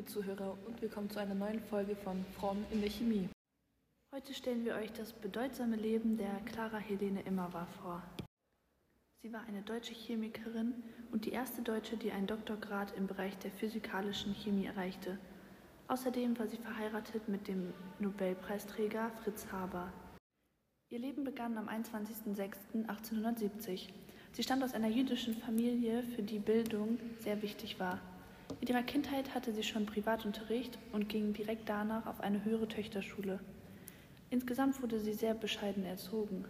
liebe Zuhörer, und willkommen zu einer neuen Folge von Frauen in der Chemie. Heute stellen wir euch das bedeutsame Leben der Clara Helene Immerwahr vor. Sie war eine deutsche Chemikerin und die erste Deutsche, die einen Doktorgrad im Bereich der physikalischen Chemie erreichte. Außerdem war sie verheiratet mit dem Nobelpreisträger Fritz Haber. Ihr Leben begann am 21.06.1870. Sie stammt aus einer jüdischen Familie, für die Bildung sehr wichtig war. In ihrer Kindheit hatte sie schon Privatunterricht und ging direkt danach auf eine höhere Töchterschule. Insgesamt wurde sie sehr bescheiden erzogen.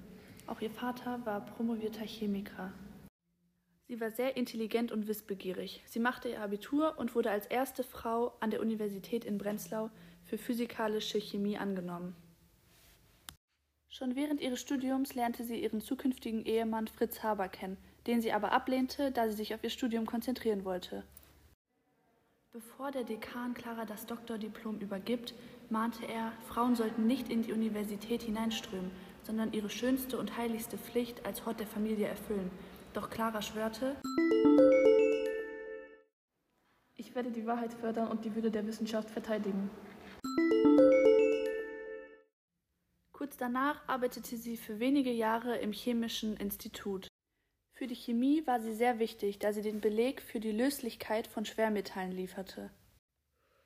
Auch ihr Vater war promovierter Chemiker. Sie war sehr intelligent und wissbegierig. Sie machte ihr Abitur und wurde als erste Frau an der Universität in Breslau für physikalische Chemie angenommen. Schon während ihres Studiums lernte sie ihren zukünftigen Ehemann Fritz Haber kennen, den sie aber ablehnte, da sie sich auf ihr Studium konzentrieren wollte. Bevor der Dekan Clara das Doktordiplom übergibt, mahnte er, Frauen sollten nicht in die Universität hineinströmen, sondern ihre schönste und heiligste Pflicht als Hort der Familie erfüllen. Doch Clara schwörte, Ich werde die Wahrheit fördern und die Würde der Wissenschaft verteidigen. Kurz danach arbeitete sie für wenige Jahre im Chemischen Institut. Für die Chemie war sie sehr wichtig, da sie den Beleg für die Löslichkeit von Schwermetallen lieferte.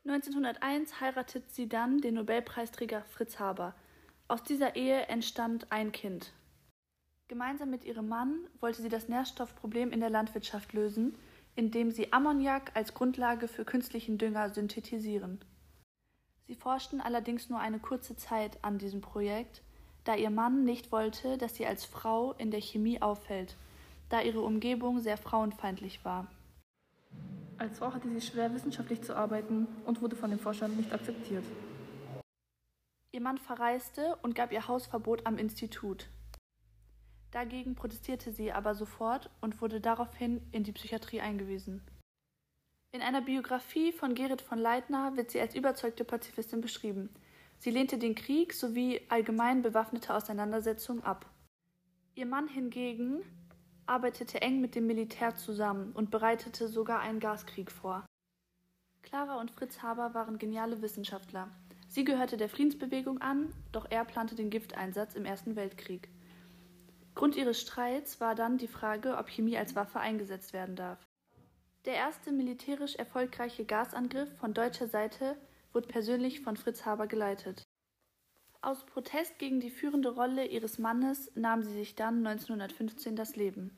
1901 heiratete sie dann den Nobelpreisträger Fritz Haber. Aus dieser Ehe entstand ein Kind. Gemeinsam mit ihrem Mann wollte sie das Nährstoffproblem in der Landwirtschaft lösen, indem sie Ammoniak als Grundlage für künstlichen Dünger synthetisieren. Sie forschten allerdings nur eine kurze Zeit an diesem Projekt, da ihr Mann nicht wollte, dass sie als Frau in der Chemie auffällt, da ihre Umgebung sehr frauenfeindlich war. Als Frau hatte sie schwer, wissenschaftlich zu arbeiten und wurde von dem Vorstand nicht akzeptiert. Ihr Mann verreiste und gab ihr Hausverbot am Institut. Dagegen protestierte sie aber sofort und wurde daraufhin in die Psychiatrie eingewiesen. In einer Biografie von Gerrit von Leitner wird sie als überzeugte Pazifistin beschrieben. Sie lehnte den Krieg sowie allgemein bewaffnete Auseinandersetzungen ab. Ihr Mann hingegen arbeitete eng mit dem Militär zusammen und bereitete sogar einen Gaskrieg vor. Clara und Fritz Haber waren geniale Wissenschaftler. Sie gehörte der Friedensbewegung an, doch er plante den Gifteinsatz im Ersten Weltkrieg. Grund ihres Streits war dann die Frage, ob Chemie als Waffe eingesetzt werden darf. Der erste militärisch erfolgreiche Gasangriff von deutscher Seite wurde persönlich von Fritz Haber geleitet. Aus Protest gegen die führende Rolle ihres Mannes nahm sie sich dann 1915 das Leben.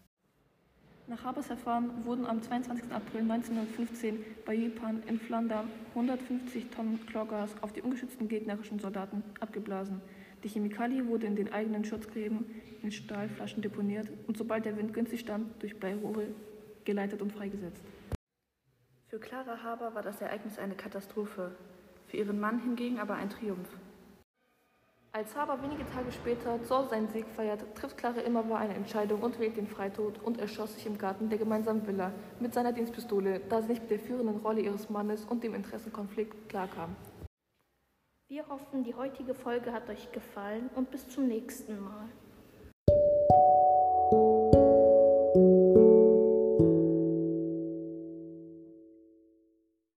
Nach Habers Verfahren wurden am 22. April 1915 bei Ypern in Flandern 150 Tonnen Chlorgas auf die ungeschützten gegnerischen Soldaten abgeblasen. Die Chemikalie wurde in den eigenen Schutzgräben in Stahlflaschen deponiert und sobald der Wind günstig stand, durch Bleirohre geleitet und freigesetzt. Für Clara Haber war das Ereignis eine Katastrophe, für ihren Mann hingegen aber ein Triumph. Als Haber wenige Tage später Hause seinen Sieg feiert, trifft Clara Immerwahr eine Entscheidung und wählt den Freitod und erschoss sich im Garten der gemeinsamen Villa mit seiner Dienstpistole, da sie nicht mit der führenden Rolle ihres Mannes und dem Interessenkonflikt klarkam. Wir hoffen, die heutige Folge hat euch gefallen und bis zum nächsten Mal.